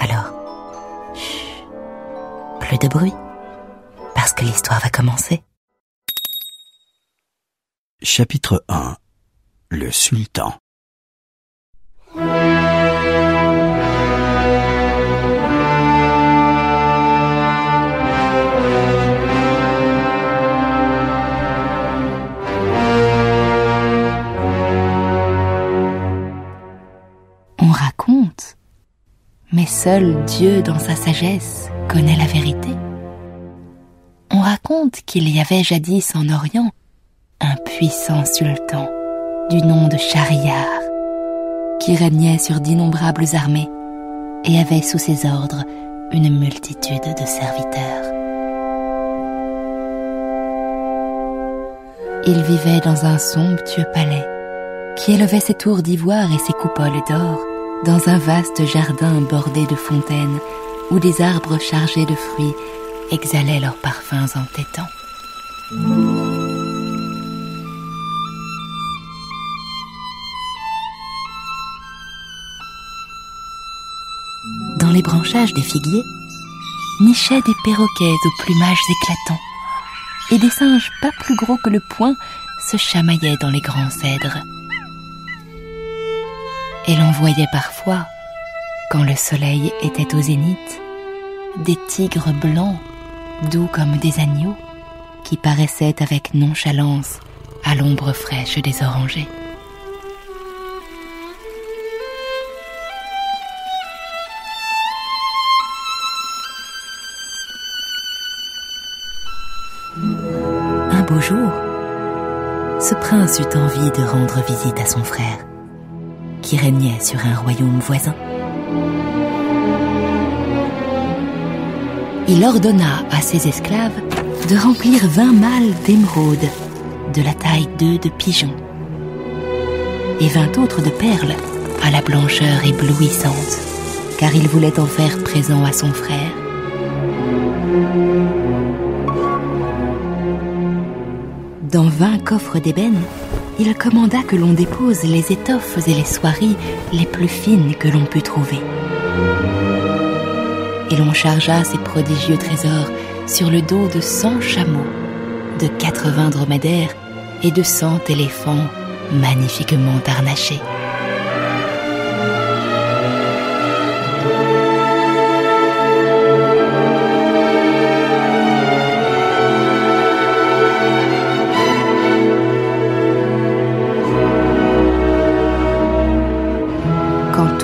Alors, chut, plus de bruit, parce que l'histoire va commencer. Chapitre 1 Le Sultan. On raconte, mais seul Dieu dans sa sagesse connaît la vérité. On raconte qu'il y avait jadis en Orient un puissant sultan du nom de Shahriar, qui régnait sur d'innombrables armées et avait sous ses ordres une multitude de serviteurs. Il vivait dans un somptueux palais qui élevait ses tours d'ivoire et ses coupoles d'or dans un vaste jardin bordé de fontaines où des arbres chargés de fruits exhalaient leurs parfums entêtants. Dans les branchages des figuiers nichaient des perroquets aux plumages éclatants et des singes pas plus gros que le poing se chamaillaient dans les grands cèdres. Et l'on voyait parfois, quand le soleil était au zénith, des tigres blancs, doux comme des agneaux, qui paraissaient avec nonchalance à l'ombre fraîche des orangers. Un beau jour, ce prince eut envie de rendre visite à son frère qui régnait sur un royaume voisin. Il ordonna à ses esclaves de remplir vingt malles d'émeraudes de la taille d'œufs de pigeon et vingt autres de perles à la blancheur éblouissante, car il voulait en faire présent à son frère. Dans vingt coffres d'ébène, il commanda que l'on dépose les étoffes et les soieries les plus fines que l'on put trouver. Et l'on chargea ces prodigieux trésors sur le dos de cent chameaux, de quatre-vingts dromadaires et de cent éléphants magnifiquement harnachés.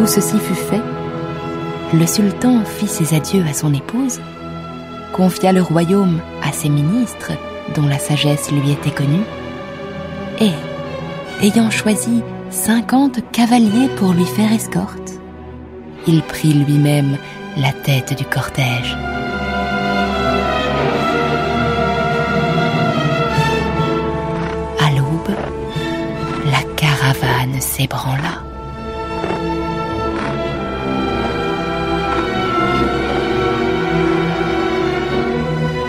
Tout ceci fut fait, le sultan fit ses adieux à son épouse, confia le royaume à ses ministres dont la sagesse lui était connue, et, ayant choisi cinquante cavaliers pour lui faire escorte, il prit lui-même la tête du cortège. À l'aube, la caravane s'ébranla.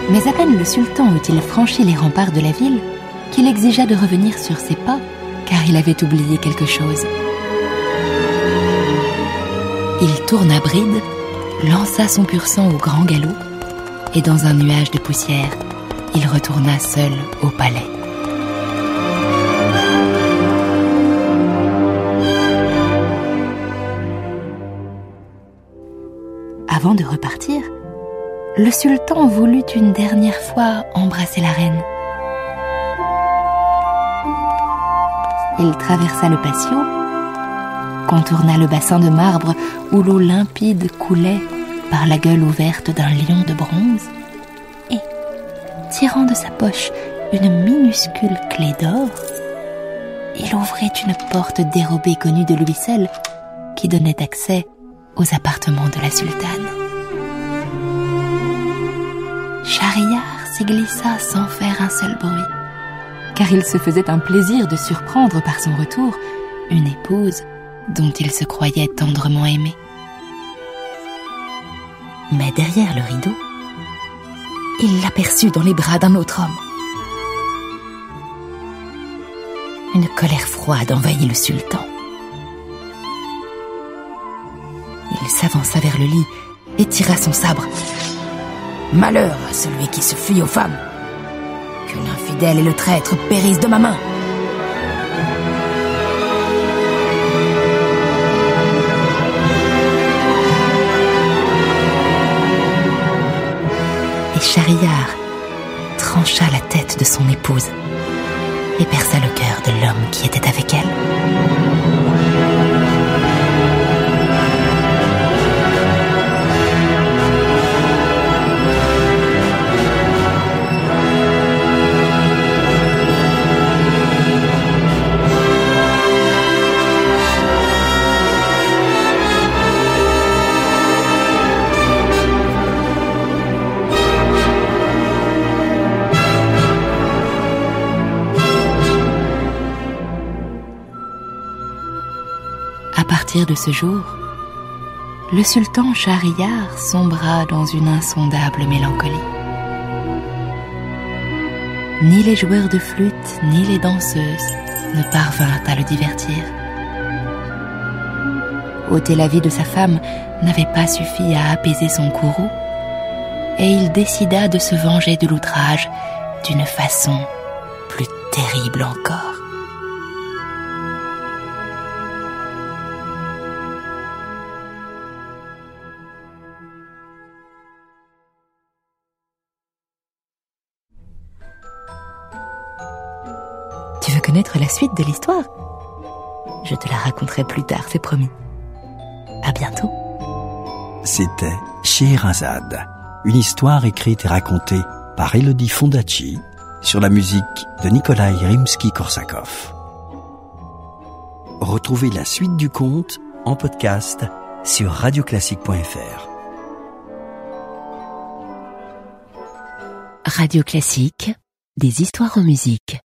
Mais à peine le sultan eut-il franchi les remparts de la ville qu'il exigea de revenir sur ses pas, car il avait oublié quelque chose. Il tourna bride, lança son pur sang au grand galop, et dans un nuage de poussière, il retourna seul au palais. Avant de repartir, le sultan voulut une dernière fois embrasser la reine. Il traversa le patio, contourna le bassin de marbre où l'eau limpide coulait par la gueule ouverte d'un lion de bronze, et, tirant de sa poche une minuscule clé d'or, il ouvrit une porte dérobée connue de lui seul, qui donnait accès aux appartements de la sultane. Shahriar s'y glissa sans faire un seul bruit, car il se faisait un plaisir de surprendre par son retour une épouse dont il se croyait tendrement aimé. Mais derrière le rideau, il l'aperçut dans les bras d'un autre homme. Une colère froide envahit le sultan. Il s'avança vers le lit et tira son sabre. Malheur à celui qui se fuit aux femmes. Que l'infidèle et le traître périssent de ma main. Et Shahriar trancha la tête de son épouse et perça le cœur de l'homme qui était avec elle. À partir de ce jour, le sultan Shahriar sombra dans une insondable mélancolie. Ni les joueurs de flûte, ni les danseuses ne parvinrent à le divertir. Ôter la vie de sa femme n'avait pas suffi à apaiser son courroux, et il décida de se venger de l'outrage d'une façon plus terrible encore. Connaître la suite de l'histoire Je te la raconterai plus tard, c'est promis. À bientôt. C'était Scheherazade, une histoire écrite et racontée par Elodie Fondacci sur la musique de Nikolai Rimsky-Korsakov. Retrouvez la suite du conte en podcast sur radioclassique.fr. Radio Classique, des histoires en musique.